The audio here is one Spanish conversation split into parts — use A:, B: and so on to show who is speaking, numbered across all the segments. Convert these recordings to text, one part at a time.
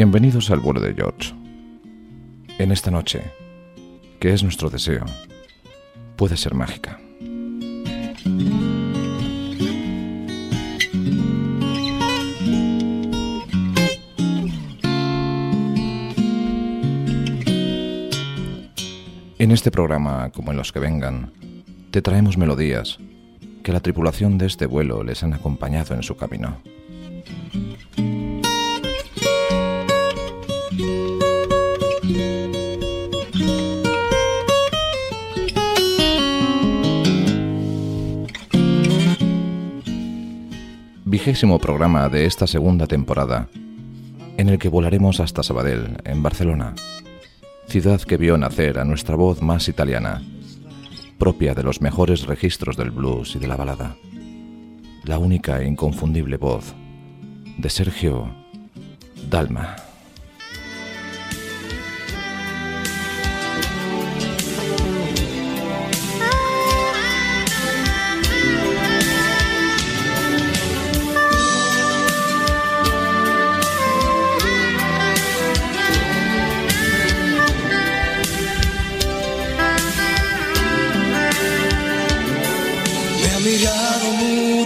A: Bienvenidos al vuelo de George. En esta noche, que es nuestro deseo, puede ser mágica. En este programa, como en los que vengan, te traemos melodías que la tripulación de este vuelo les han acompañado en su camino. Vigésimo programa de esta segunda temporada, en el que volaremos hasta Sabadell, en Barcelona, ciudad que vio nacer a nuestra voz más italiana, propia de los mejores registros del blues y de la balada, la única e inconfundible voz de Sergio Dalma.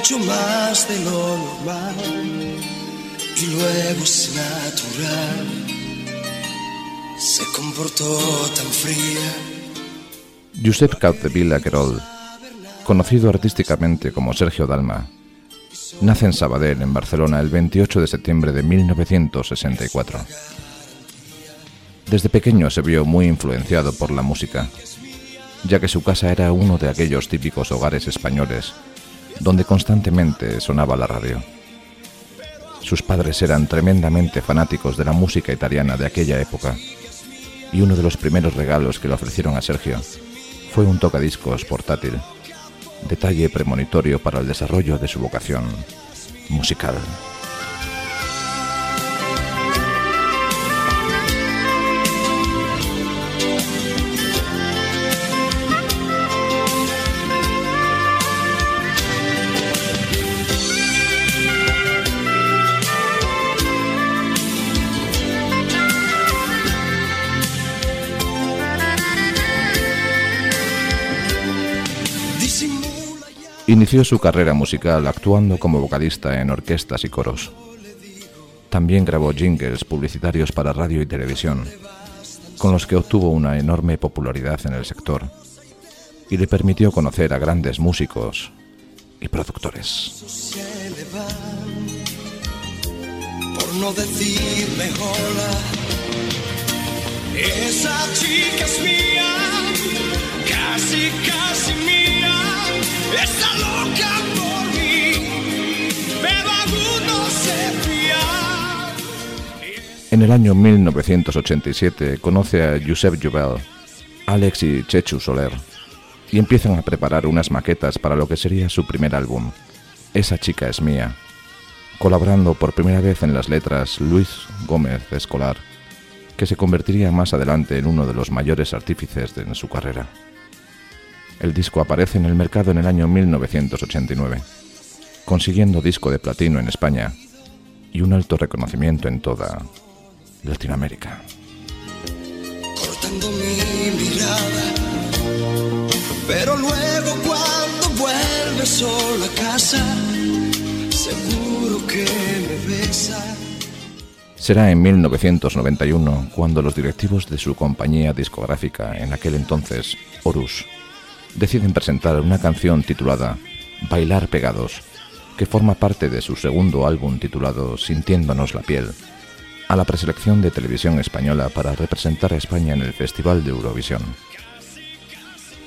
B: Mucho más de lo normal y luego es natural. Se comportó tan fría.
A: Josep Capdevila Querol, conocido artísticamente como Sergio Dalma, nace en Sabadell, en Barcelona, el 28 de septiembre de 1964. Desde pequeño se vio muy influenciado por la música, ya que su casa era uno de aquellos típicos hogares españoles donde constantemente sonaba la radio. Sus padres eran tremendamente fanáticos de la música italiana de aquella época, y uno de los primeros regalos que le ofrecieron a Sergio fue un tocadiscos portátil, detalle premonitorio para el desarrollo de su vocación musical. Inició su carrera musical actuando como vocalista en orquestas y coros. También grabó jingles publicitarios para radio y televisión, con los que obtuvo una enorme popularidad en el sector y le permitió conocer a grandes músicos y productores.
B: por no decirme hola. Esa chica es mía, casi, casi mía,
A: En el año 1987 conoce a Josep Jovel, Alex y Chechu Soler y empiezan a preparar unas maquetas para lo que sería su primer álbum, Esa chica es mía, colaborando por primera vez en las letras Luis Gómez Escolar, que se convertiría más adelante en uno de los mayores artífices de su carrera. El disco aparece en el mercado en el año 1989, consiguiendo disco de platino en España y un alto reconocimiento en toda Latinoamérica.
B: cortando mi mirada. Pero luego cuando vuelve solo a casa, seguro que me besa.
A: Será en 1991 cuando los directivos de su compañía discográfica, en aquel entonces Horus, deciden presentar una canción titulada Bailar Pegados, que forma parte de su segundo álbum titulado Sintiéndonos la piel, a la preselección de televisión española para representar a España en el Festival de Eurovisión.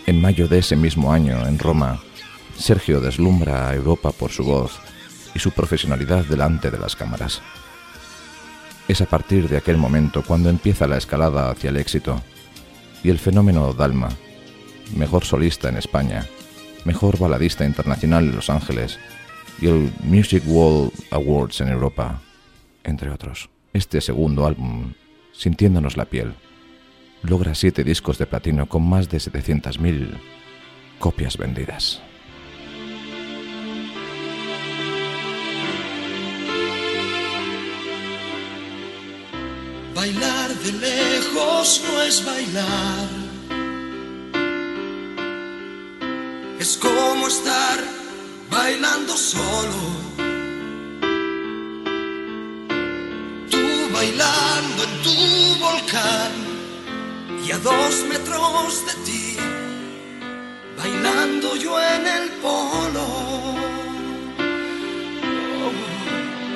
A: En mayo de ese mismo año, en Roma, Sergio deslumbra a Europa por su voz y su profesionalidad delante de las cámaras. Es a partir de aquel momento cuando empieza la escalada hacia el éxito y el fenómeno Dalma, mejor solista en España, mejor baladista internacional en Los Ángeles y el Music World Awards en Europa, entre otros. Este segundo álbum, Sintiéndonos la piel, logra siete discos de platino con más de 700.000 copias vendidas.
B: Bailar de lejos no es bailar. Es como estar bailando solo. Tú bailando en tu volcán y a dos metros de ti, bailando yo en el polo.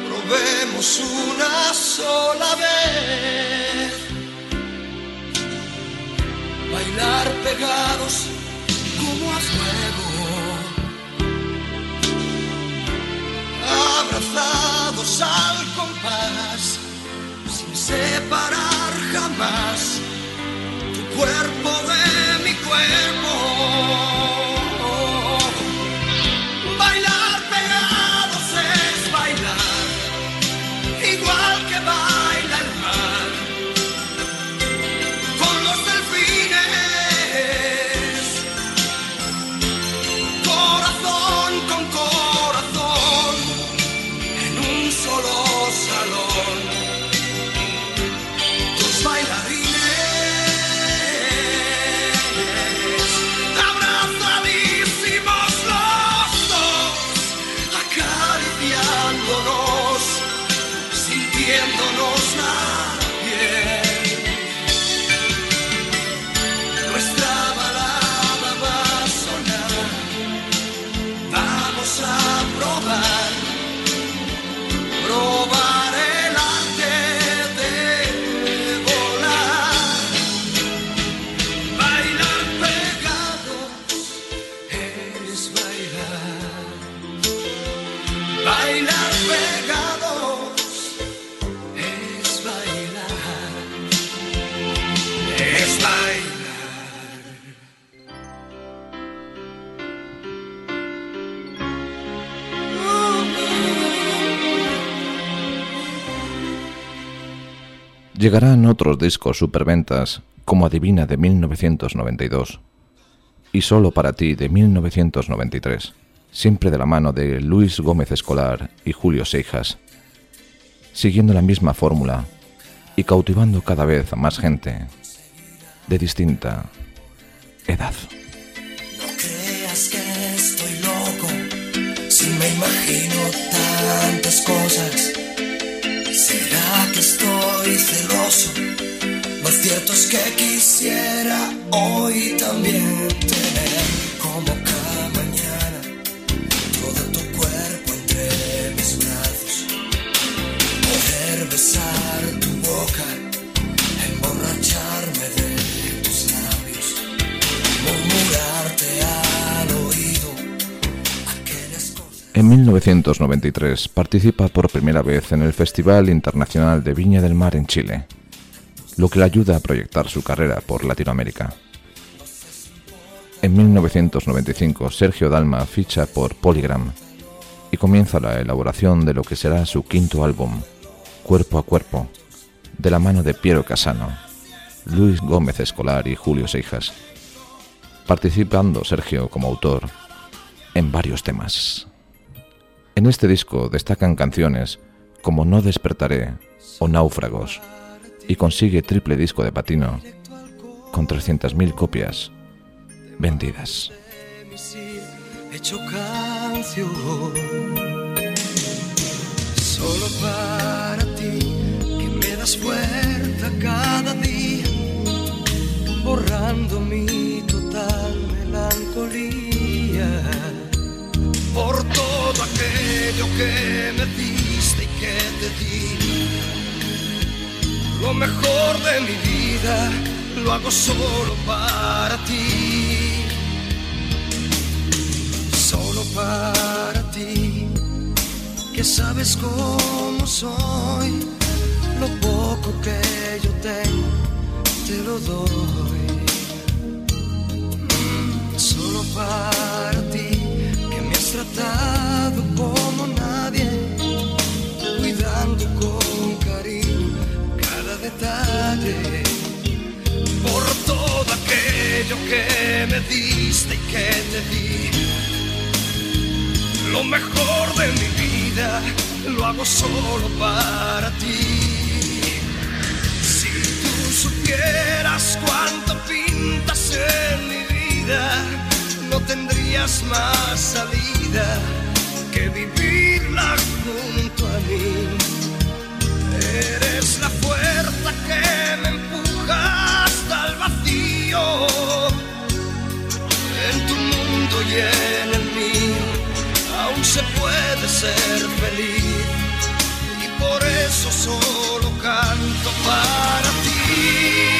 B: Probemos una sola vez. Bailar pegados fuego. Abrazados al compás, sin separar jamás
A: Llegarán otros discos superventas como Adivina de 1992 y Solo para ti de 1993, siempre de la mano de Luis Gómez Escolar y Julio Seijas, siguiendo la misma fórmula y cautivando cada vez a más gente de distinta edad.
B: No creas que estoy loco si me imagino tantas cosas. ¿Será que estoy celoso? Lo cierto es que quisiera hoy también tener como cada mañana todo tu cuerpo entre mis brazos. Poder besar tu boca, emborracharme de tus labios murmurarte aquellas cosas.
A: En 1993 participa por primera vez en el Festival Internacional de Viña del Mar en Chile, lo que le ayuda a proyectar su carrera por Latinoamérica. En 1995 Sergio Dalma ficha por Polygram y comienza la elaboración de lo que será su quinto álbum, Cuerpo a Cuerpo, de la mano de Piero Casano, Luis Gómez Escolar y Julio Seijas, participando Sergio como autor en varios temas. En este disco destacan canciones como No despertaré o Náufragos y consigue triple disco de platino con 300.000 copias vendidas.
B: solo para ti que me das cada día que me diste y que te di lo mejor de mi vida lo hago solo para ti. Solo para ti, que sabes cómo soy. Lo poco que yo tengo, te lo doy. Mm, Solo para ti, que me has tratado como Por todo aquello que me diste y que te di. Lo mejor de mi vida lo hago solo para ti. supieras cuánto pintas en mi vida, no tendrías más salida que vivirla junto a mí. Eres la fuerza que me empuja hasta el vacío. En tu mundo y en el mío aún se puede ser feliz. Y por eso solo canto para ti.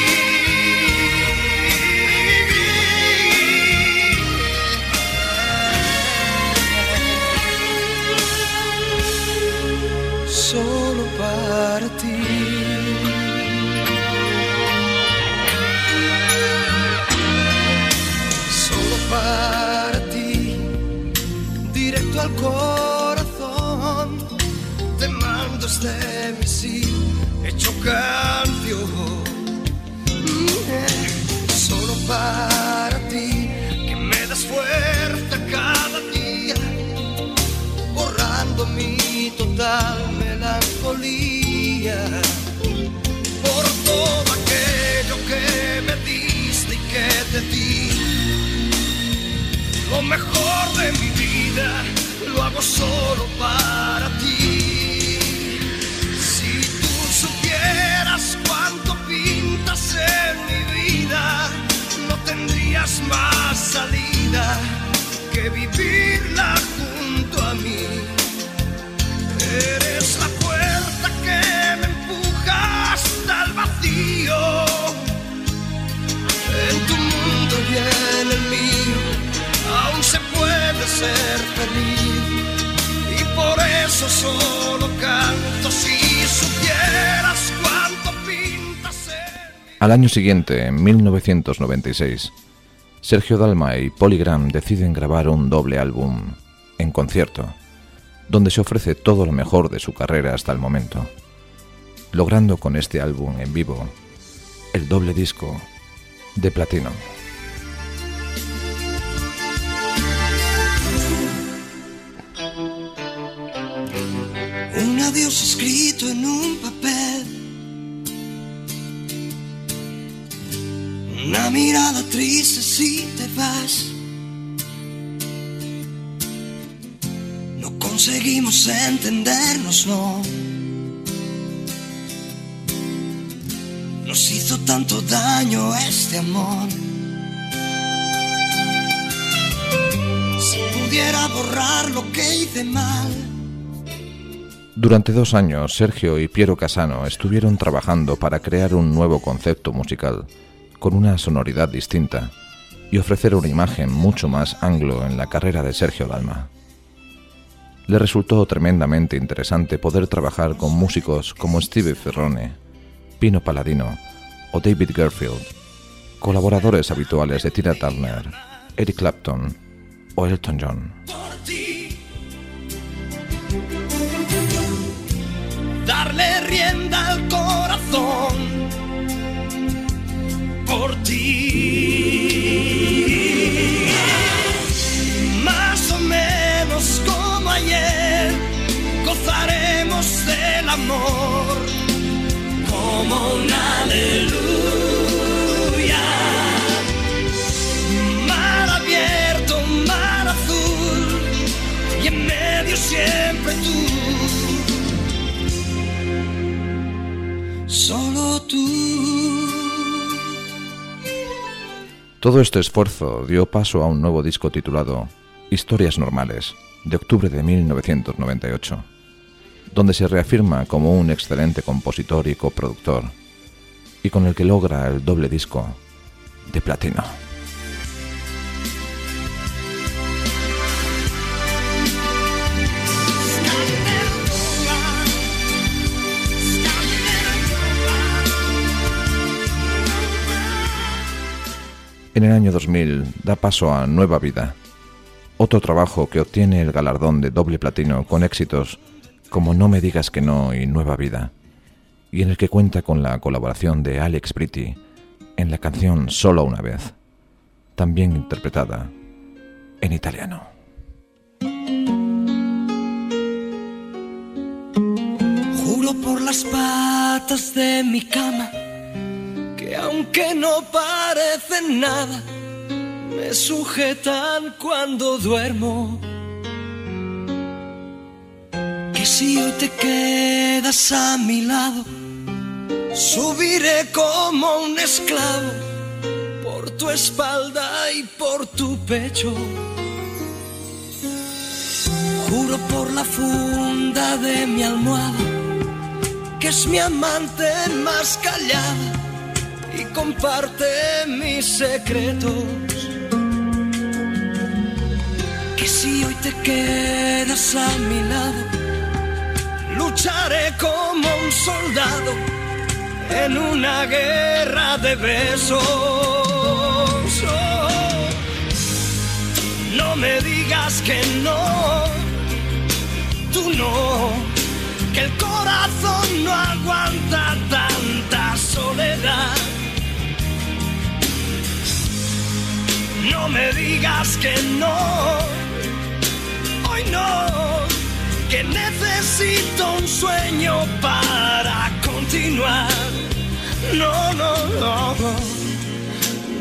B: Al corazón. Te mando este misil hecho canción. Solo para ti. Que me das fuerza cada día. Borrando mi total melancolía. Por todo aquello que me diste y que te di. Lo mejor hago solo para ti. Si tú supieras cuánto pintas en mi vida, no tendrías más salida que vivirla junto a mí. Eres la puerta que me empuja hasta el vacío. En tu mundo y en el mío aún se puede ser feliz. Por eso solo canto si supieras cuánto pintas
A: Al año siguiente, en 1996, Sergio Dalma y Polygram deciden grabar un doble álbum, en concierto, donde se ofrece todo lo mejor de su carrera hasta el momento, logrando con este álbum en vivo el doble disco de platino.
B: Adiós escrito en un papel. Una mirada triste si te vas. No conseguimos entendernos, no. Nos hizo tanto daño este amor. Si pudiera borrar lo que hice mal.
A: Durante dos años, Sergio y Piero Casano estuvieron trabajando para crear un nuevo concepto musical, con una sonoridad distinta, y ofrecer una imagen mucho más anglo en la carrera de Sergio Dalma. Le resultó tremendamente interesante poder trabajar con músicos como Steve Ferrone, Pino Palladino o David Garfield, colaboradores habituales de Tina Turner, Eric Clapton o Elton John.
B: Por ti. Más o menos como ayer, gozaremos del amor como una aleluya. Mar abierto, mar azul, y en medio siempre tú. Solo tú.
A: Todo este esfuerzo dio paso a un nuevo disco titulado Historias Normales, de octubre de 1998, donde se reafirma como un excelente compositor y coproductor, y con el que logra el doble disco de platino. En el año 2000 da paso a Nueva Vida, otro trabajo que obtiene el galardón de doble platino con éxitos como No me digas que no y Nueva Vida, y en el que cuenta con la colaboración de Alex Britti en la canción Solo una vez, también interpretada en italiano.
B: Juro por las patas de mi cama que aunque no parecen nada, me sujetan cuando duermo. Que si hoy te quedas a mi lado, subiré como un esclavo por tu espalda y por tu pecho. Juro por la funda de mi almohada que es mi amante más callada y comparte mis secretos. Que si hoy te quedas a mi lado, lucharé como un soldado en una guerra de besos. Oh, no me digas que no, tú no, que el corazón no aguanta No me digas que no, hoy no, que necesito un sueño para continuar. No, no, no, no,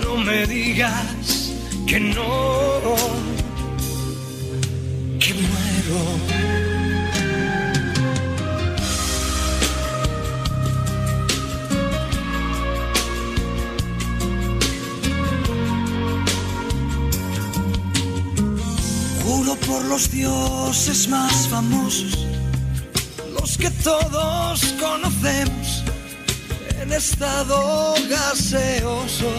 B: no me digas que no, que muero. Los dioses más famosos, los que todos conocemos en estado gaseoso.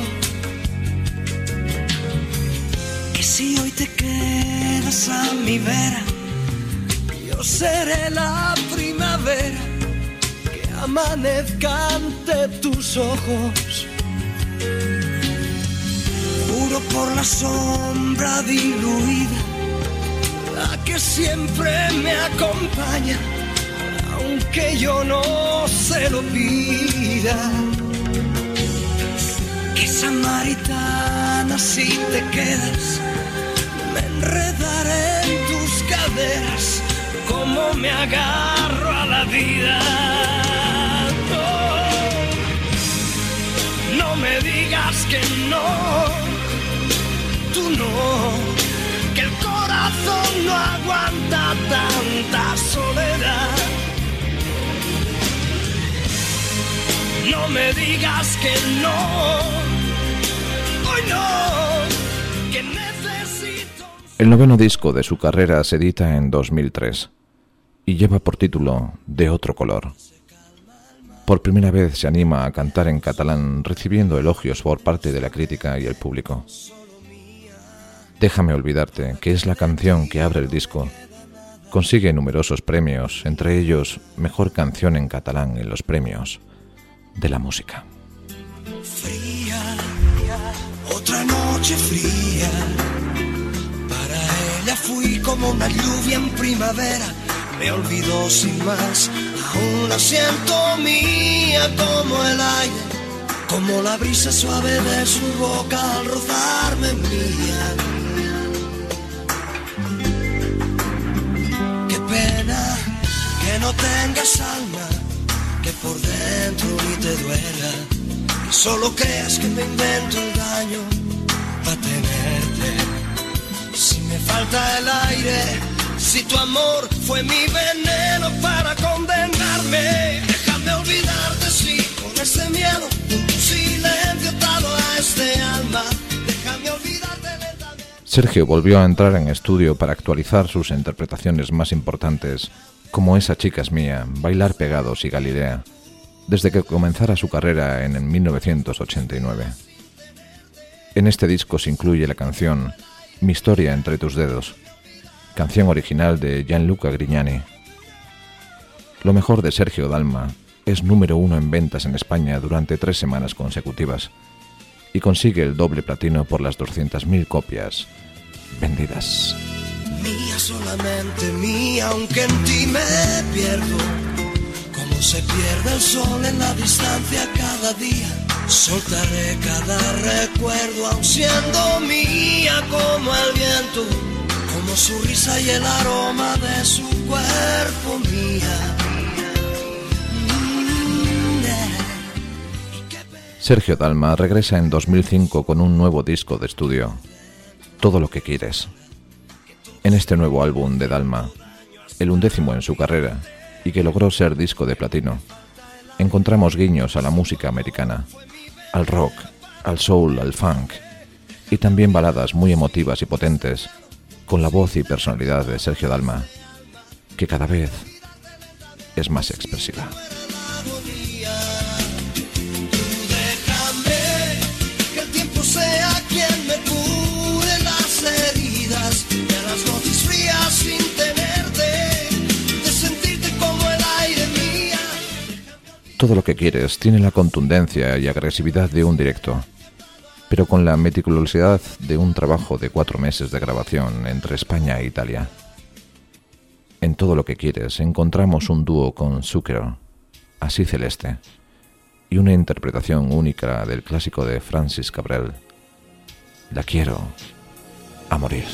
B: Que si hoy te quedas a mi vera, yo seré la primavera que amanezca ante tus ojos. Juro por la sombra diluida, que siempre me acompaña, aunque yo no se lo pida. Que samaritana si te quedas, me enredaré en tus caderas, como me agarro a la vida. Oh, no me digas que no, tú no, no aguanta tanta soledad. No me digas que no.
A: El noveno disco de su carrera se edita en 2003 y lleva por título De otro color. Por primera vez se anima a cantar en catalán recibiendo elogios por parte de la crítica y el público. Déjame olvidarte, que es la canción que abre el disco. Consigue numerosos premios, entre ellos Mejor Canción en Catalán en los premios de la música.
B: fría, otra noche fría. Para ella fui como una lluvia en primavera, me olvidó sin más. Aún la siento mía como el aire, como la brisa suave de su boca al rozarme mía. No tengas alma, que por dentro ni te duela, que solo creas que me invento el daño para tenerte. Si me falta el aire, si tu amor fue mi veneno para condenarme, déjame olvidarte, sí, con este miedo, tu silencio atado a este alma.
A: Sergio volvió a entrar en estudio para actualizar sus interpretaciones más importantes, como Esa chica es mía, Bailar pegados y Galilea, desde que comenzara su carrera en el 1989. En este disco se incluye la canción Mi historia entre tus dedos, canción original de Gianluca Grignani. Lo mejor de Sergio Dalma es número uno en ventas en España durante tres semanas consecutivas y consigue el doble platino por las 200.000 copias vendidas.
B: Mía solamente mía, aunque en ti me pierdo. Como se pierde el sol en la distancia cada día. Soltaré cada recuerdo, aun siendo mía como el viento. Como su risa y el aroma de su cuerpo mía.
A: Sergio Dalma regresa en 2005 con un nuevo disco de estudio, Todo lo que quieres. En este nuevo álbum de Dalma, el undécimo en su carrera y que logró ser disco de platino, encontramos guiños a la música americana, al rock, al soul, al funk y también baladas muy emotivas y potentes con la voz y personalidad de Sergio Dalma, que cada vez es más expresiva. Todo lo que quieres tiene la contundencia y agresividad de un directo, pero con la meticulosidad de un trabajo de cuatro meses de grabación entre España e Italia. En todo lo que quieres encontramos un dúo con Zucchero, así celeste, y una interpretación única del clásico de Francis Cabrel. La quiero a morir.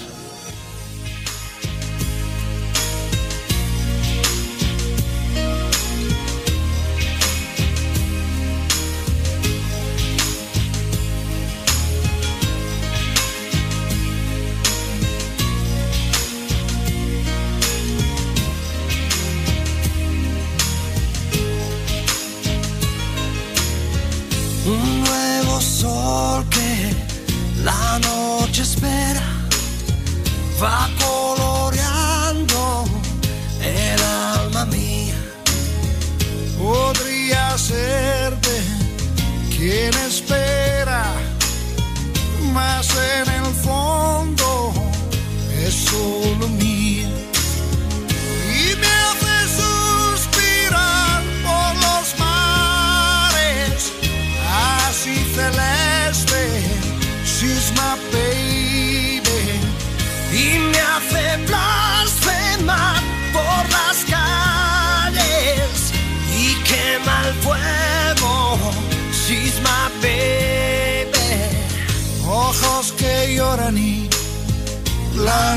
A: y
C: me hace suspirar por los mares, así celeste, she's my baby,
B: y me hace blasfemar por las calles y quema el fuego, she's my baby,
C: ojos que lloran y la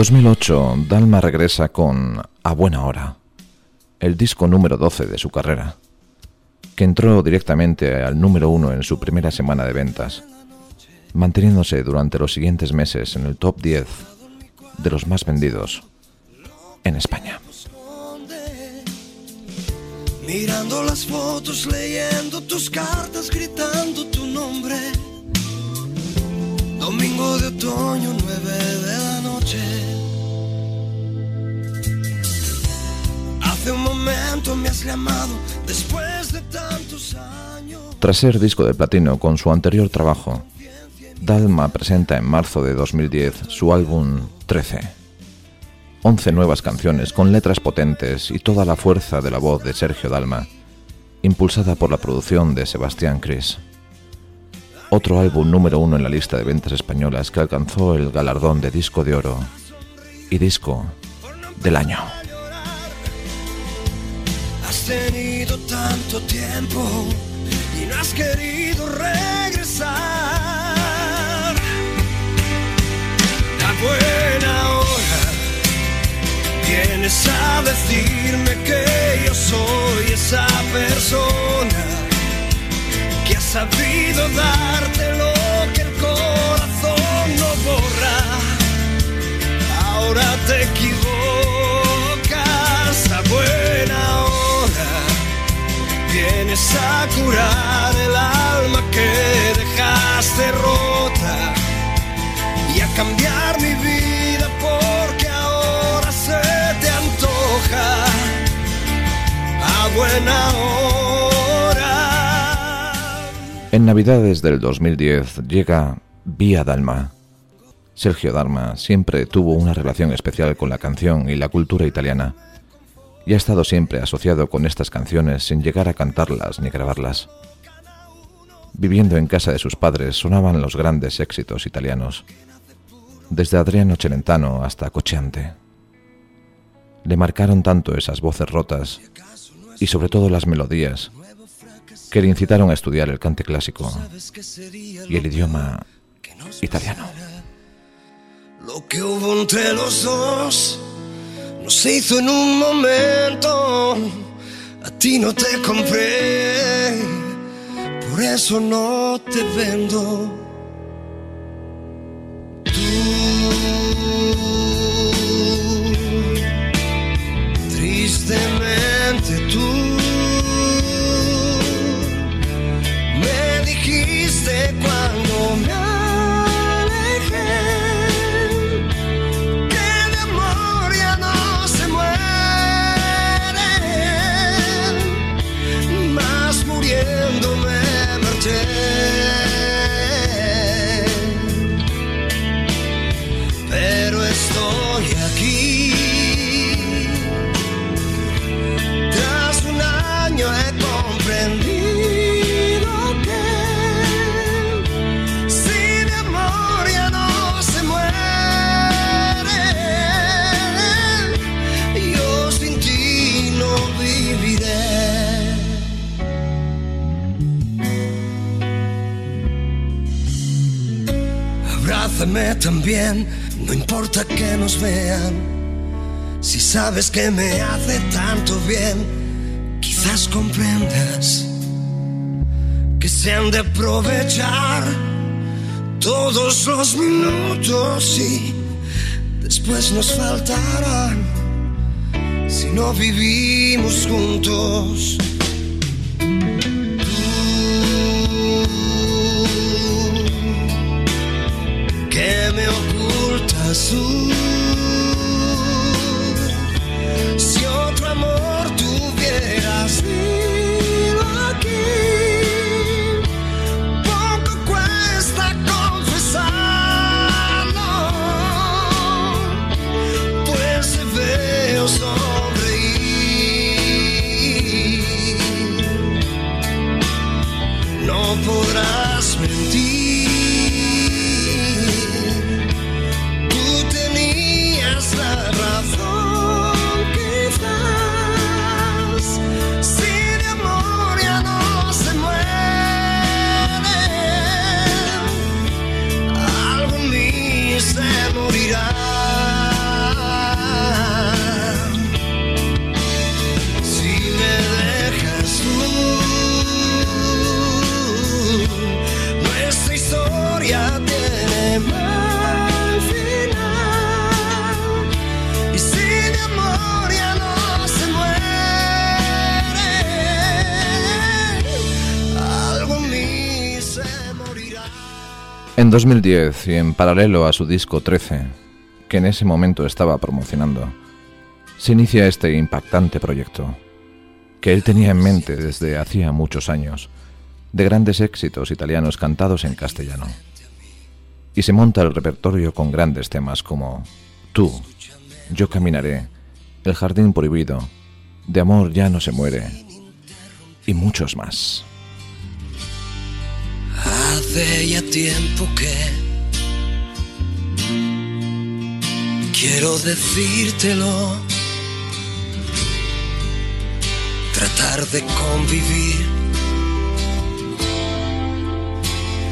A: 2008, Dalma regresa con A Buena Hora, el disco número 12 de su carrera, que entró directamente al número 1 en su primera semana de ventas, manteniéndose durante los siguientes meses en el top 10 de los más vendidos en España.
B: Mirando las fotos, leyendo tus cartas, gritando tu nombre. Domingo de otoño, 9 de la noche. Un momento me has llamado después de tantos años.
A: Tras ser disco de platino con su anterior trabajo, Dalma presenta en marzo de 2010 su álbum 13. 11 nuevas canciones con letras potentes y toda la fuerza de la voz de Sergio Dalma, impulsada por la producción de Sebastián Cris otro álbum número uno en la lista de ventas españolas que alcanzó el galardón de disco de oro y disco del año.
B: Tenido tanto tiempo y no has querido regresar. A buena hora vienes a decirme que yo soy esa persona que ha sabido darte lo que el corazón no borra. Ahora te equivocas Vienes a curar el alma que dejaste rota y a cambiar mi vida porque ahora se te antoja a buena hora.
A: En Navidades del 2010 llega Vía Dalma. Sergio Dalma siempre tuvo una relación especial con la canción y la cultura italiana y ha estado siempre asociado con estas canciones sin llegar a cantarlas ni grabarlas. Viviendo en casa de sus padres sonaban los grandes éxitos italianos, desde Adriano Celentano hasta Cocciante. Le marcaron tanto esas voces rotas y sobre todo las melodías que le incitaron a estudiar el cante clásico y el idioma italiano.
B: Lo que hubo entre los dos no se hizo en un momento. A ti no te compré, por eso no te vendo. Tú, tristemente tú, También, no importa que nos vean. Si sabes que me hace tanto bien, quizás comprendas que se han de aprovechar todos los minutos y después nos faltarán si no vivimos juntos. Ocultas tú. Si otro amor tuvieras sido aquí, poco cuesta confesarlo, pues te veo sonreír. No podrás En
A: 2010, y en paralelo a su disco 13, que en ese momento estaba promocionando, se inicia este impactante proyecto, que él tenía en mente desde hacía muchos años, de grandes éxitos italianos cantados en castellano. Y se monta el repertorio con grandes temas como Tú, Yo caminaré, El jardín prohibido, De amor ya no se muere, y muchos más.
B: Hace ya tiempo que quiero decírtelo. tratar de convivir.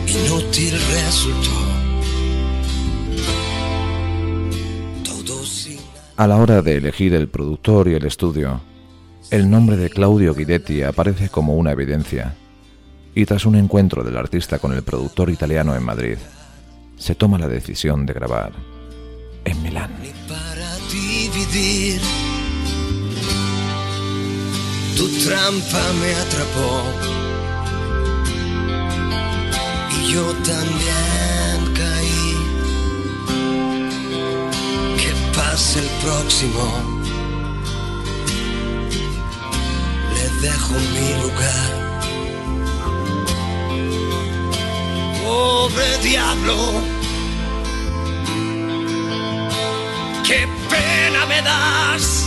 B: Inútil resultó.
A: A la hora de elegir el productor y el estudio, el nombre de Claudio Guidetti aparece como una evidencia. Y tras un encuentro del artista con el productor italiano en Madrid, se toma la decisión de grabar en Milán.
B: Ni para dividir. Tu trampa me atrapó y yo también caí. Que pase el próximo. Le dejo mi lugar. Pobre diablo. qué pena me das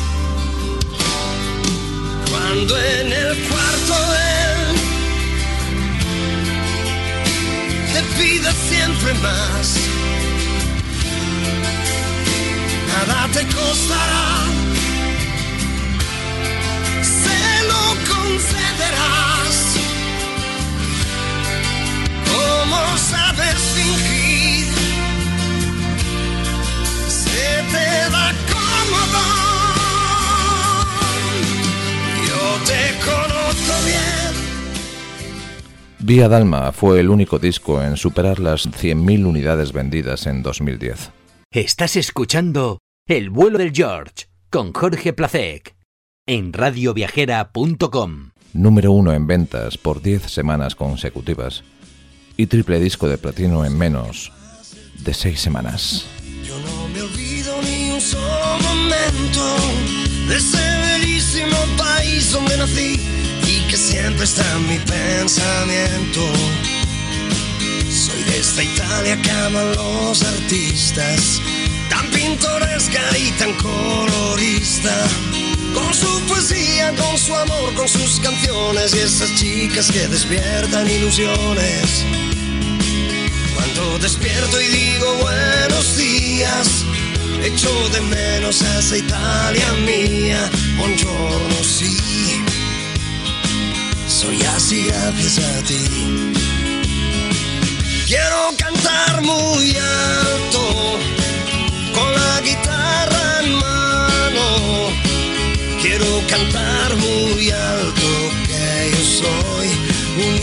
B: cuando en el cuarto él te pide siempre más. Nada te costará, se lo concederás. ¿Cómo sabes fingir? Se te da cómodo. Yo te conozco bien.
A: Vía Dalma fue el único disco en superar las 100.000 unidades vendidas en 2010.
D: Estás escuchando El vuelo del George con Jorge Placek en radioviajera.com.
A: número uno en ventas por 10 semanas consecutivas y triple disco de platino en menos de 6 semanas.
B: Yo no me olvido ni un solo momento de ese bellísimo país donde nací y que siempre está en mi pensamiento. Soy de esta Italia que aman los artistas, tan pintoresca y tan colorista. Con su poesía, con su amor, con sus canciones y esas chicas que despiertan ilusiones. Cuando despierto y digo buenos días, echo de menos a esa Italia mía. Buongiorno, sí. Soy así gracias a ti. Quiero cantar muy alto, cantar muy alto que yo soy un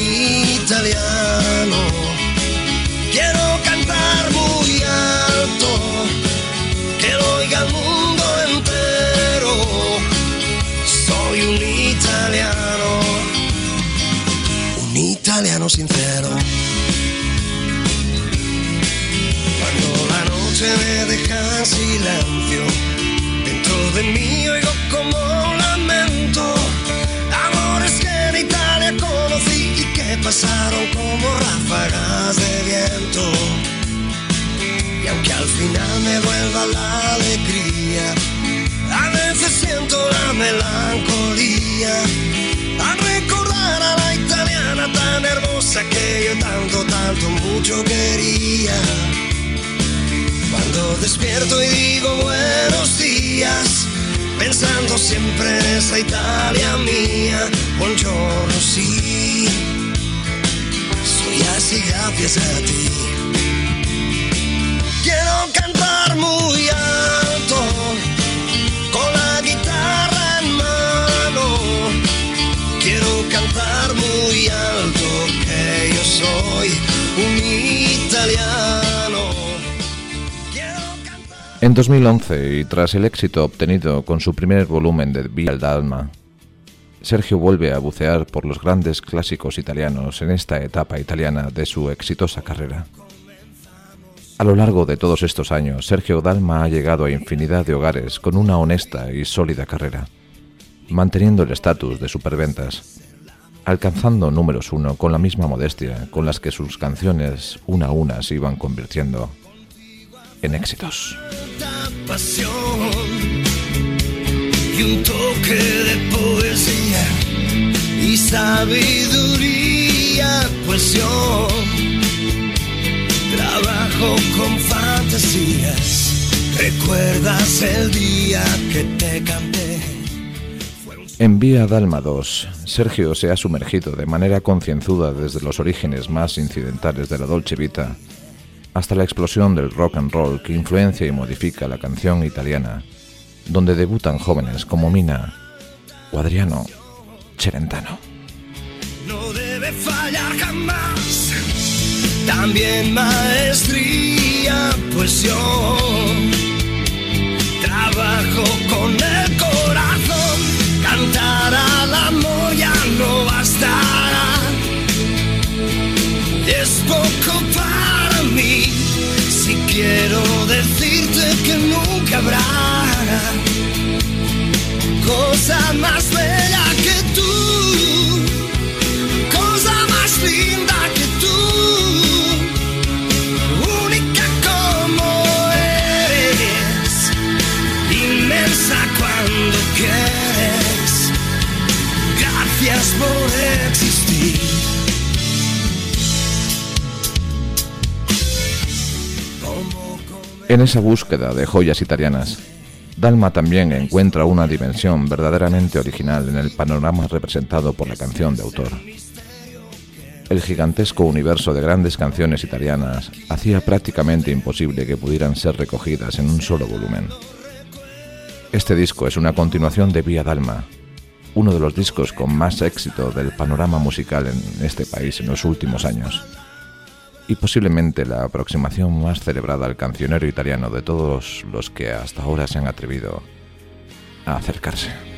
B: italiano. Quiero cantar muy alto, que lo oiga el mundo entero. Soy un italiano, un italiano sincero. Cuando la noche me deja en silencio, dentro de mí oigo como pasaron como ráfagas de viento. Y aunque al final me vuelva la alegría, a veces siento la melancolía. Al recordar a la italiana tan hermosa que yo tanto, tanto, mucho quería. Cuando despierto y digo buenos días, pensando siempre en esa Italia mía. Buongiorno, sí, soy así gracias a ti. Quiero cantar muy alto, con la guitarra en mano. Quiero cantar muy alto que yo soy un italiano. Cantar.
A: En 2011, y tras el éxito obtenido con su primer volumen de Via Dalma, Sergio vuelve a bucear por los grandes clásicos italianos en esta etapa italiana de su exitosa carrera. A lo largo de todos estos años, Sergio Dalma ha llegado a infinidad de hogares con una honesta y sólida carrera, manteniendo el estatus de superventas, alcanzando números uno con la misma modestia con las que sus canciones una a una se iban convirtiendo en éxitos.
B: Sabiduría, pues trabajo con fantasías. ¿Recuerdas el día que te canté?
A: En Vía Dalma 2, Sergio se ha sumergido de manera concienzuda desde los orígenes más incidentales de la Dolce Vita hasta la explosión del rock and roll que influencia y modifica la canción italiana, donde debutan jóvenes como Mina o Adriano.
B: No debe fallar jamás, también maestría, pues yo trabajo con el corazón, cantar al amor ya no bastará, es poco para mí, si quiero decirte que nunca habrá. Cosa más bella
A: En esa búsqueda de joyas italianas, Dalma también encuentra una dimensión verdaderamente original en el panorama representado por la canción de autor. El gigantesco universo de grandes canciones italianas hacía prácticamente imposible que pudieran ser recogidas en un solo volumen. Este disco es una continuación de Vía Dalma, uno de los discos con más éxito del panorama musical en este país en los últimos años y posiblemente la aproximación más celebrada al cancionero italiano de todos los que hasta ahora se han atrevido a acercarse.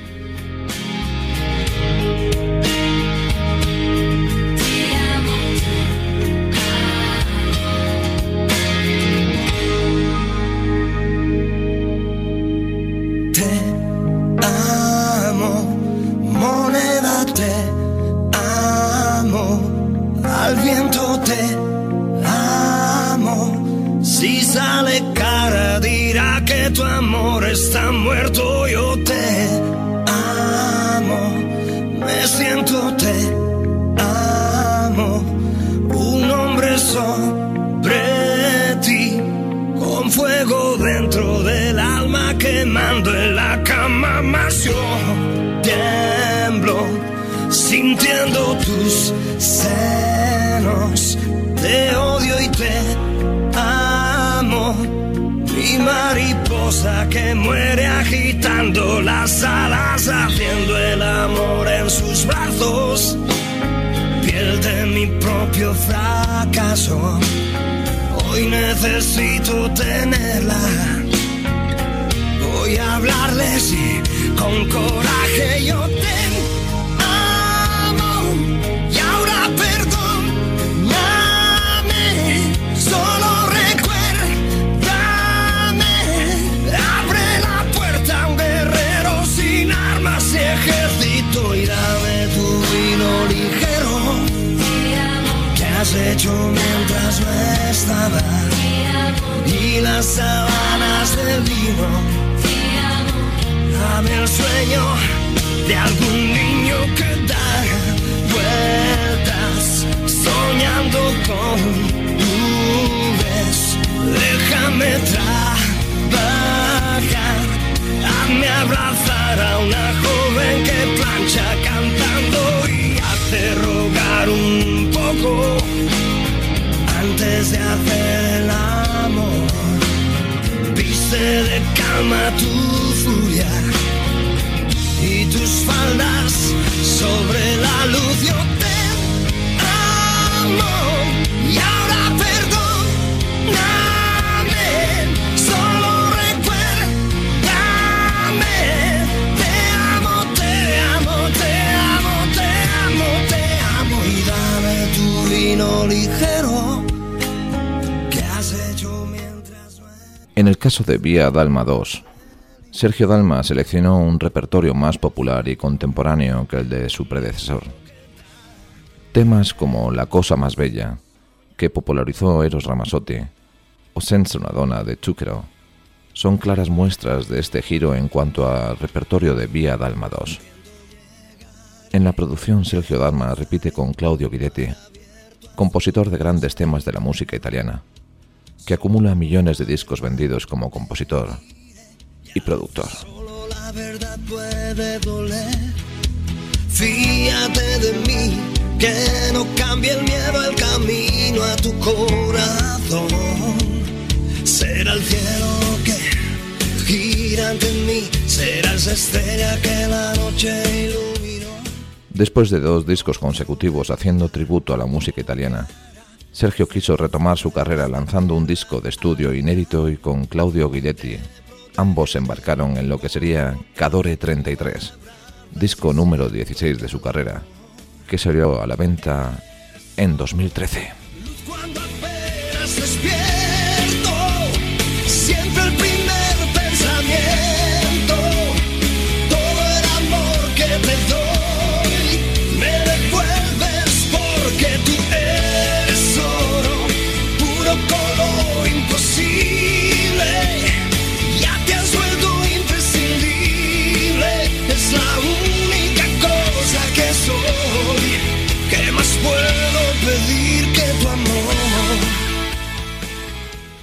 B: Sale cara dirá que tu amor está muerto, yo te amo, me siento te amo, un hombre sobre ti con fuego dentro del alma quemando en la cama más yo tiemblo sintiendo tus senos. Te odio y te mi mariposa que muere agitando las alas haciendo el amor en sus brazos piel de mi propio fracaso Hoy necesito tenerla. Voy a hablarles y con coraje yo Y dame tu vino ligero. ¿Qué has hecho mientras no estaba? Y las sábanas de vino. Dame el sueño de algún niño que da vueltas soñando con nubes. Déjame trabajar. Hazme abrazar a una joven que plancha cantando y hace rogar un poco antes de hacer el amor. Viste de calma tu furia y tus faldas sobre
A: caso de Vía Dalma 2, Sergio Dalma seleccionó un repertorio más popular y contemporáneo que el de su predecesor. Temas como La cosa más bella, que popularizó Eros Ramazzotti, o Senza una donna de Zucchero, son claras muestras de este giro en cuanto al repertorio de Vía Dalma 2. En la producción Sergio Dalma repite con Claudio Guidetti, compositor de grandes temas de la música italiana, que acumula millones de discos vendidos como compositor y productor.
B: Solo la verdad puede doler. Fíjate de mí, que no cambie el miedo el camino a tu corazón. Será el cielo que gira ante mí, será esa estrella que la noche iluminó.
A: Después de dos discos consecutivos haciendo tributo a la música italiana, Sergio quiso retomar su carrera lanzando un disco de estudio inédito y con Claudio Guidetti. Ambos embarcaron en lo que sería Cadore 33, disco número 16 de su carrera, que salió a la venta en 2013.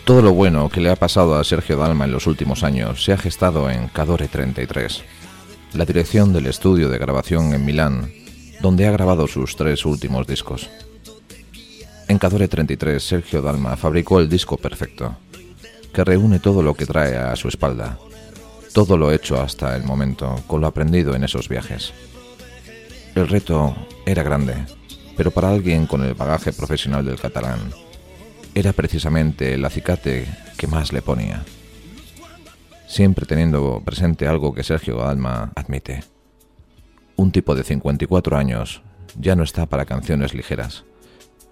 B: Todo
A: lo bueno que le ha pasado a Sergio Dalma en los últimos años se ha gestado en Cadore 33, la dirección del estudio de grabación en Milán, donde ha grabado sus tres últimos discos. En Cadore 33, Sergio Dalma fabricó el disco perfecto, que reúne todo lo que trae a su espalda, todo lo hecho hasta el momento, con lo aprendido en esos viajes. El reto era grande, pero para alguien con el bagaje profesional del catalán, era precisamente el acicate que más le ponía. Siempre teniendo presente algo que Sergio Dalma admite. Un tipo de 54 años ya no está para canciones ligeras,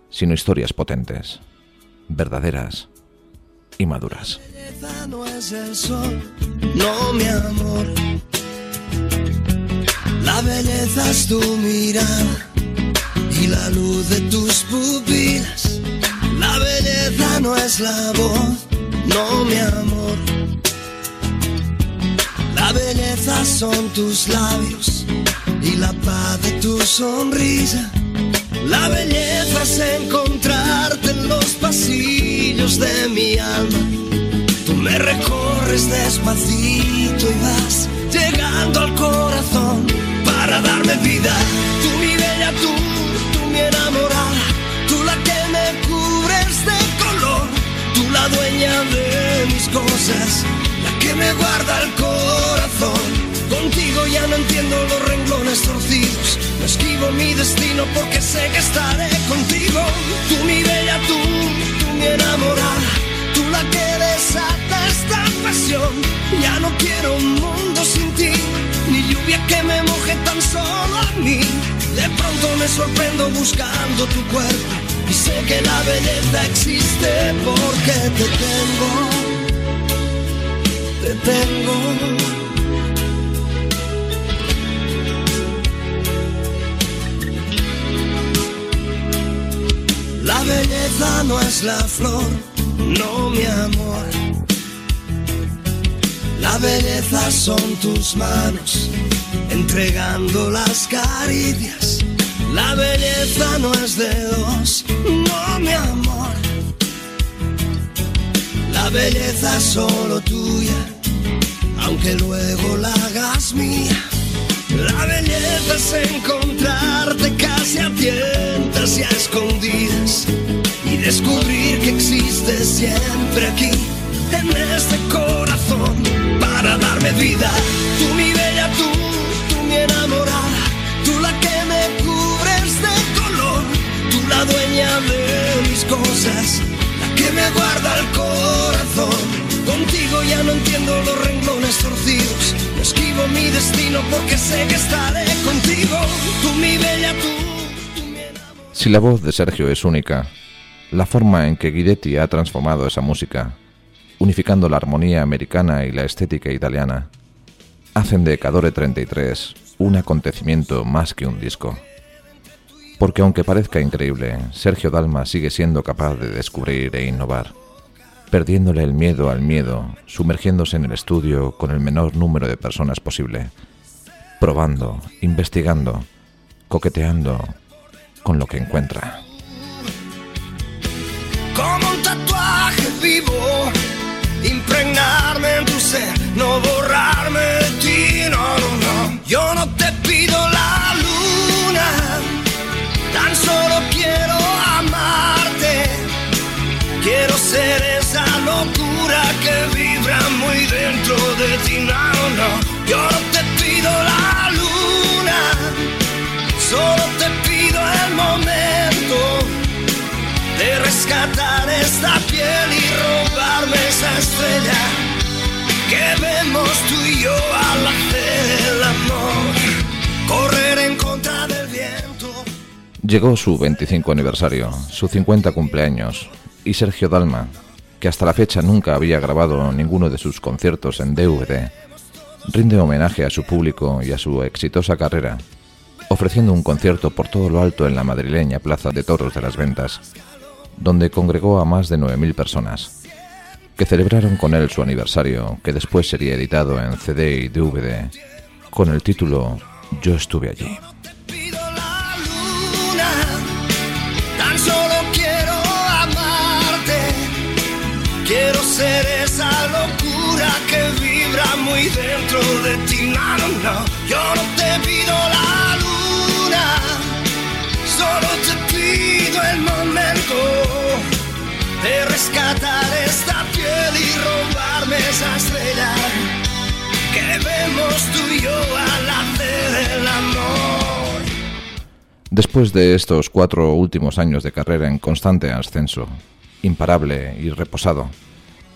A: sino historias potentes, verdaderas y maduras.
B: no es el sol, no mi amor. La belleza es tu mirada y la luz de tus pupilas. La belleza no es la voz, no mi amor. La belleza son tus labios y la paz de tu sonrisa. La belleza es encontrarte en los pasillos de mi alma. Tú me recorres despacito y vas llegando al corazón para darme vida. Tú mi bella, tú, tú mi enamorada, la dueña de mis cosas, la que me guarda el corazón. Contigo ya no entiendo los renglones torcidos, no esquivo mi destino porque sé que estaré contigo. Tú mi bella, tú, tú mi enamorada, tú la que desata esta pasión. Ya no quiero un mundo sin ti, ni lluvia que me moje tan solo a mí. De pronto me sorprendo buscando tu cuerpo y sé que la belleza existe porque te tengo, te tengo. La belleza no es la flor, no mi amor. La belleza son tus manos, entregando las caricias. La belleza no es de dos, no mi amor. La belleza es solo tuya, aunque luego la hagas mía. La belleza es encontrarte casi a tientas y a escondidas y descubrir que existes siempre aquí en este corazón para darme vida. Tú mi bella, tú, tú mi enamorada, tú la que me tú la dueña de mis cosas, la que me guarda el corazón. Contigo ya no entiendo los renglones torcidos. No esquivo mi destino porque sé que estaré contigo. Tú mi bella, tú, tú mi.
A: Si la voz de Sergio es única, la forma en que Guidetti ha transformado esa música, unificando la armonía americana y la estética italiana, hacen de Cadore 33 un acontecimiento más que un disco. Porque aunque parezca increíble, Sergio Dalma sigue siendo capaz de descubrir e innovar, perdiéndole el miedo al miedo, sumergiéndose en el estudio con el menor número de personas posible, probando, investigando, coqueteando con lo que encuentra.
B: como un tatuaje vivo, impregnarme en tu ser, no borrarme de ti, no, no, no. Yo no te pido la Tan solo quiero amarte. Quiero ser esa locura que vibra muy dentro de ti. No, no. Yo no te pido la luna. Solo te pido el momento de rescatar esta piel y robarme esa estrella que vemos tú y yo al hacer el amor. Correr en contra del viento.
A: Llegó su 25 aniversario, su 50 cumpleaños, y Sergio Dalma, que hasta la fecha nunca había grabado ninguno de sus conciertos en DVD, rinde homenaje a su público y a su exitosa carrera, ofreciendo un concierto por todo lo alto en la madrileña Plaza de Toros de las Ventas, donde congregó a más de 9.000 personas, que celebraron con él su aniversario, que después sería editado en CD y DVD, con el título Yo estuve allí.
B: Solo quiero amarte. Quiero ser esa locura que vibra muy dentro de ti. No, no, yo no te pido la luna, solo te pido el momento de rescatar esta piel y robarme esa estrella que vemos tú y yo al hacer el amor.
A: Después de estos cuatro últimos años de carrera en constante ascenso, imparable y reposado,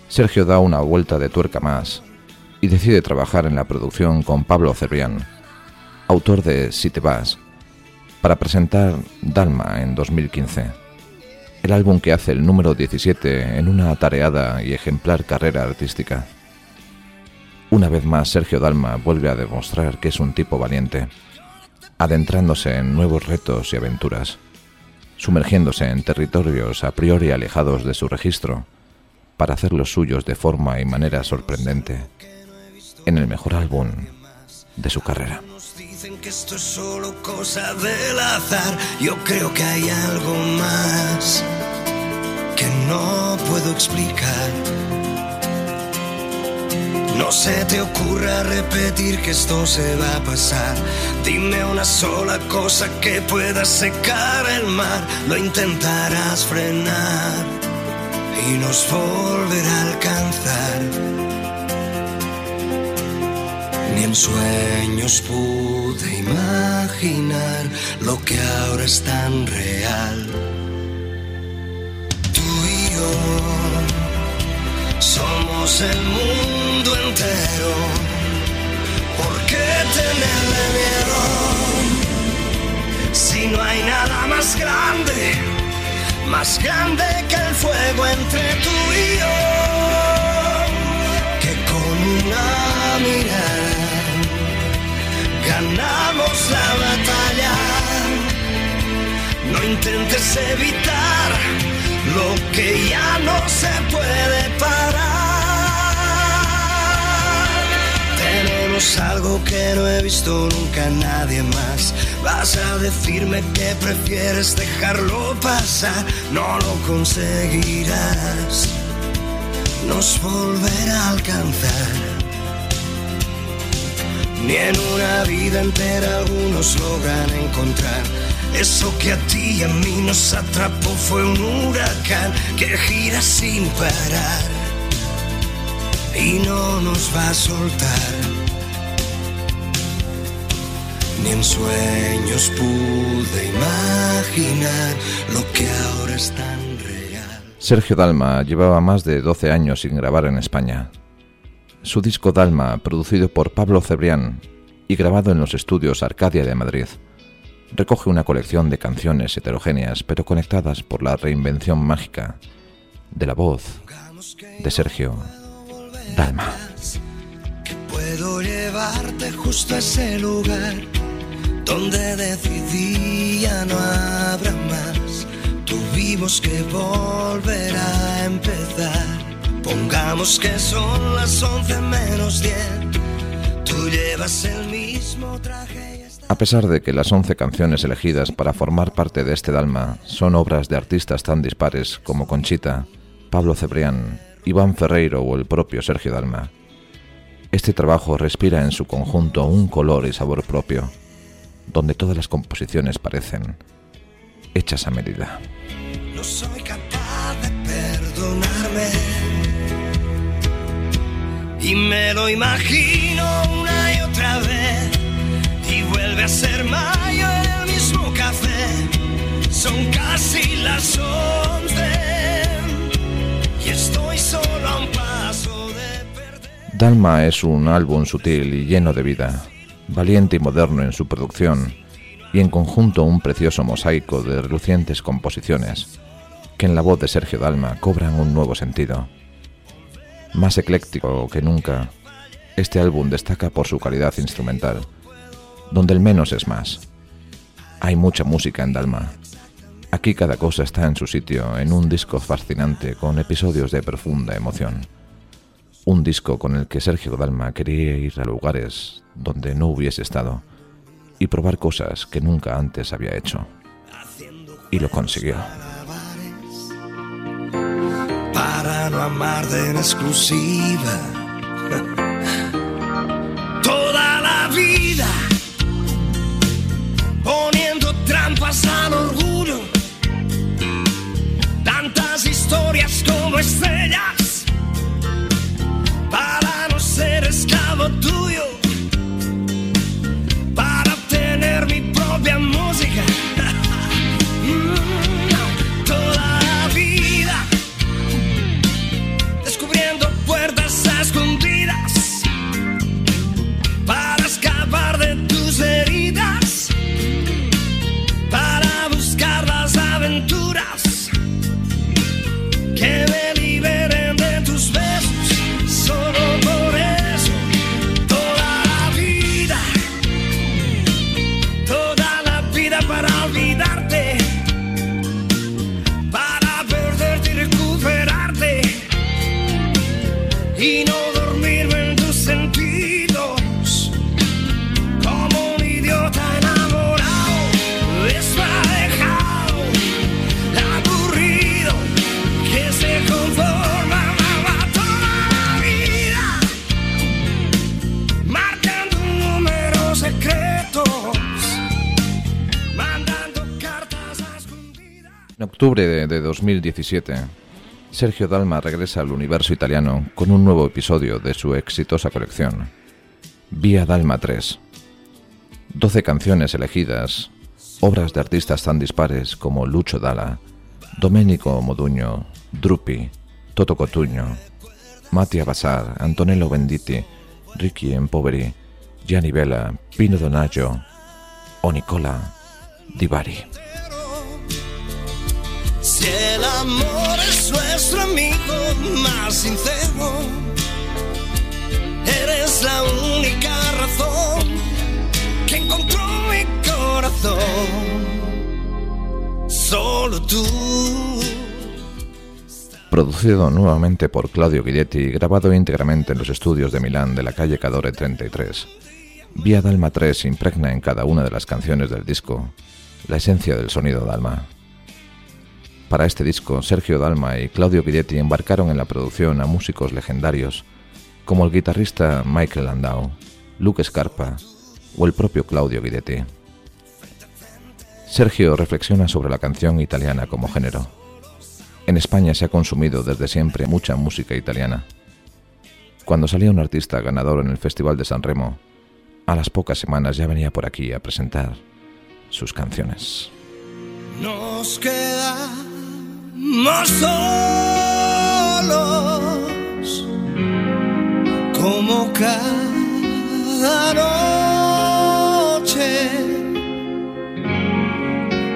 A: Sergio da una vuelta de tuerca más y decide trabajar en la producción con Pablo Cebrián, autor de Si te vas, para presentar Dalma en 2015, el álbum que hace el número 17 en una atareada y ejemplar carrera artística. Una vez más, Sergio Dalma vuelve a demostrar que es un tipo valiente, adentrándose en nuevos retos y aventuras, sumergiéndose en territorios a priori alejados de su registro, para hacer los suyos de forma y manera sorprendente, en el mejor álbum de su carrera.
B: Dicen que esto es solo cosa del azar. Yo creo que hay algo más que no puedo explicar. No se te ocurra repetir que esto se va a pasar. Dime una sola cosa que pueda secar el mar. Lo intentarás frenar y nos volverá a alcanzar. Ni en sueños pude imaginar lo que ahora es tan real. Tú y yo somos el mundo entero. ¿Por qué tenerle miedo? Si no hay nada más grande, más grande que el fuego entre tú y yo que con una mirada ganamos la batalla. No intentes evitar lo que ya no se puede parar. Algo que no he visto nunca nadie más. Vas a decirme que prefieres dejarlo pasar, no lo conseguirás nos volverá a alcanzar. Ni en una vida entera algunos logran encontrar. Eso que a ti y a mí nos atrapó fue un huracán que gira sin parar y no nos va a soltar. Ni en sueños pude imaginar lo que ahora es tan real.
A: Sergio Dalma llevaba más de 12 años sin grabar en España. Su disco Dalma, producido por Pablo Cebrián y grabado en los estudios Arcadia de Madrid, recoge una colección de canciones heterogéneas pero conectadas por la reinvención mágica de la voz de Sergio Dalma.
B: Puedo llevarte justo a ese lugar donde decidí ya no habrá más. Tuvimos que volver a empezar. Pongamos que son las 11 menos 10. Tú llevas el mismo traje
A: A pesar de que las 11 canciones elegidas para formar parte de este Dalma son obras de artistas tan dispares como Conchita, Pablo Cebrián, Iván Ferreiro o el propio Sergio Dalma, este trabajo respira en su conjunto un color y sabor propio, donde todas las composiciones parecen hechas a medida.
B: No soy capaz de perdonarme y me lo imagino una y otra vez y vuelve a ser mayo el mismo café. Son casi las once
A: Dalma es un álbum sutil y lleno de vida, valiente y moderno en su producción y en conjunto un precioso mosaico de relucientes composiciones que en la voz de Sergio Dalma cobran un nuevo sentido. Más ecléctico que nunca, este álbum destaca por su calidad instrumental, donde el menos es más. Hay mucha música en Dalma. Aquí cada cosa está en su sitio, en un disco fascinante con episodios de profunda emoción. Un disco con el que Sergio Dalma quería ir a lugares donde no hubiese estado y probar cosas que nunca antes había hecho. Y lo consiguió.
B: para no amarte en exclusiva. Toda la vida poniendo trampas al orgullo. Tantas historias como estrellas ser esclavo tuyo. Para obtener mi propia música. Toda la vida descubriendo puertas escondidas para escapar de tus heridas, para buscar las aventuras que me en tus sentidos como un idiota enamorado eso ha dejado aburrido que se conforma toda la vida marcando números secretos mandando cartas a escondidas.
A: En octubre de 2017, Sergio Dalma regresa al universo italiano con un nuevo episodio de su exitosa colección, Vía Dalma 3. 12 canciones elegidas, obras de artistas tan dispares como Lucio Dalla, Domenico Moduño, Drupi, Toto Cotugno, Mattia Basar, Antonello Venditti, Ricky Empoveri, Gianni Vella, Pino Donaggio o Nicola Di Bari.
B: Si el amor es nuestro amigo más sincero, eres la única razón que encontró mi corazón. Solo tú.
A: Producido nuevamente por Claudio Guidetti y grabado íntegramente en los estudios de Milán de la calle Cadore 33. Vía Dalma 3 impregna en cada una de las canciones del disco la esencia del sonido Dalma. Para este disco, Sergio Dalma y Claudio Guidetti embarcaron en la producción a músicos legendarios como el guitarrista Michael Landau, Luke Scarpa o el propio Claudio Guidetti. Sergio reflexiona sobre la canción italiana como género. En España se ha consumido desde siempre mucha música italiana. Cuando salía un artista ganador en el Festival de San Remo, a las pocas semanas ya venía por aquí a presentar sus canciones.
B: Nos quedamos solos como cada noche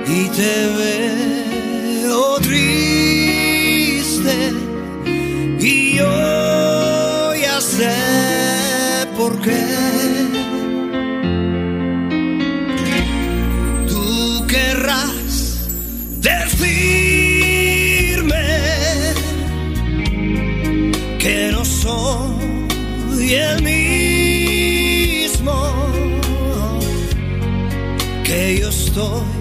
B: y te veo triste y yo ya sé por qué. Soy el mismo, que yo estoy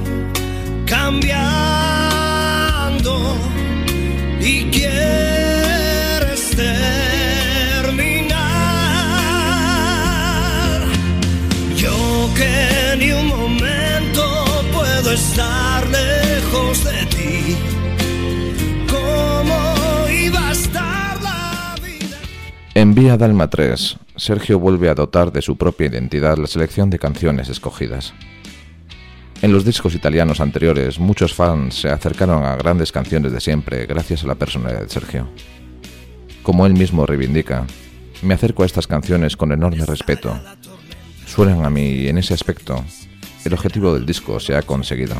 A: Vía Dalma 3, Sergio vuelve a dotar de su propia identidad la selección de canciones escogidas. En los discos italianos anteriores, muchos fans se acercaron a grandes canciones de siempre gracias a la personalidad de Sergio. Como él mismo reivindica, me acerco a estas canciones con enorme respeto. Suenan a mí y en ese aspecto, el objetivo del disco se ha conseguido.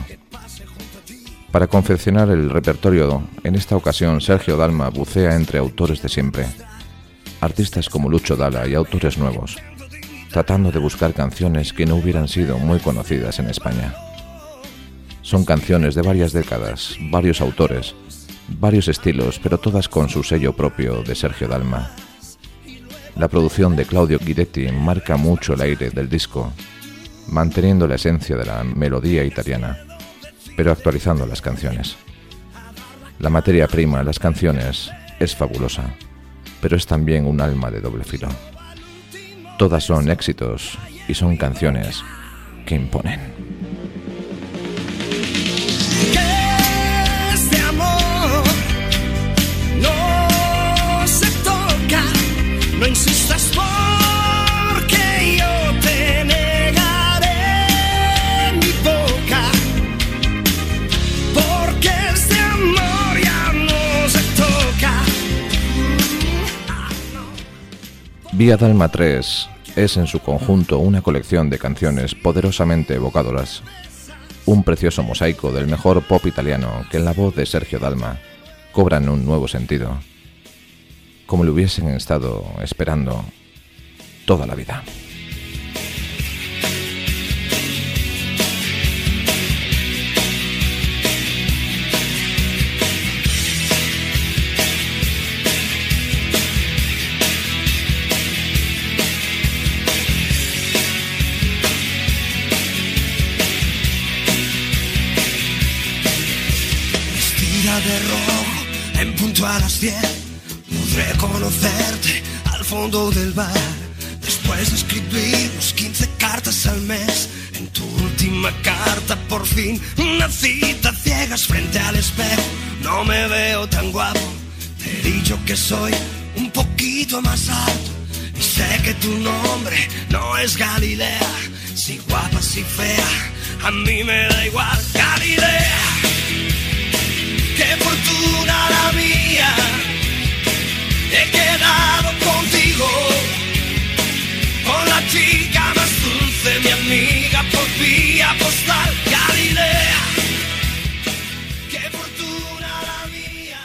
A: Para confeccionar el repertorio, en esta ocasión Sergio Dalma bucea entre autores de siempre artistas como Lucho Dalla y autores nuevos, tratando de buscar canciones que no hubieran sido muy conocidas en España. Son canciones de varias décadas, varios autores, varios estilos, pero todas con su sello propio de Sergio Dalma. La producción de Claudio Guidetti marca mucho el aire del disco, manteniendo la esencia de la melodía italiana, pero actualizando las canciones. La materia prima, las canciones, es fabulosa pero es también un alma de doble filo. Todas son éxitos y son canciones que imponen. Vía Dalma 3 es en su conjunto una colección de canciones poderosamente evocadoras, un precioso mosaico del mejor pop italiano que en la voz de Sergio Dalma cobran un nuevo sentido, como lo hubiesen estado esperando toda la vida.
B: Del bar. Después de escribirnos 15 cartas al mes. En tu última carta por fin Una cita ciegas frente al espejo. No me veo tan guapo Te he dicho que soy un poquito más alto. Y sé que tu nombre no es Galilea. Si guapa, si fea A mí me da igual. Galilea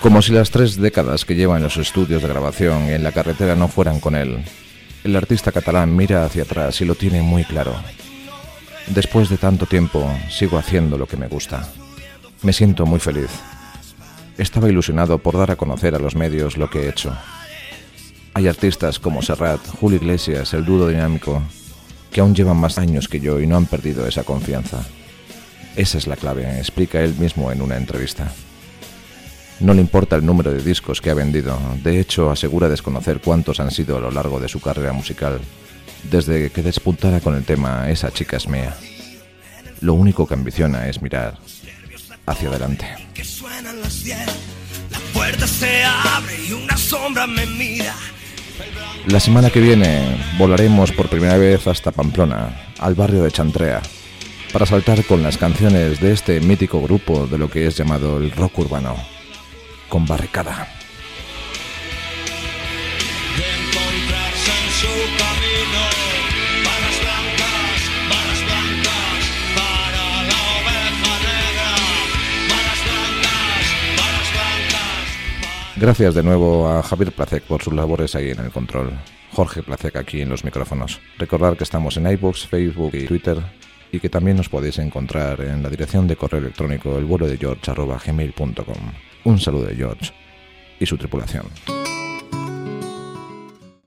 A: Como si las tres décadas que lleva en los estudios de grabación y en la carretera no fueran con él, el artista catalán mira hacia atrás y lo tiene muy claro. Después de tanto tiempo, sigo haciendo lo que me gusta. Me siento muy feliz. Estaba ilusionado por dar a conocer a los medios lo que he hecho. Hay artistas como Serrat, Julio Iglesias, el Dudo Dinámico, que aún llevan más años que yo y no han perdido esa confianza. Esa es la clave, explica él mismo en una entrevista. No le importa el número de discos que ha vendido, de hecho asegura desconocer cuántos han sido a lo largo de su carrera musical, desde que despuntara con el tema Esa chica es mía. Lo único que ambiciona es mirar hacia adelante.
B: Que suenan las 10, la puerta se abre y una sombra me mira.
A: La semana que viene volaremos por primera vez hasta Pamplona, al barrio de Chantrea, para saltar con las canciones de este mítico grupo de lo que es llamado el rock urbano, con barricada. Gracias de nuevo a Javier Placek por sus labores ahí en el control. Jorge Placek aquí en los micrófonos. Recordad que estamos en iBooks, Facebook y Twitter y que también nos podéis encontrar en la dirección de correo electrónico el vuelo de George Un saludo de George y su tripulación.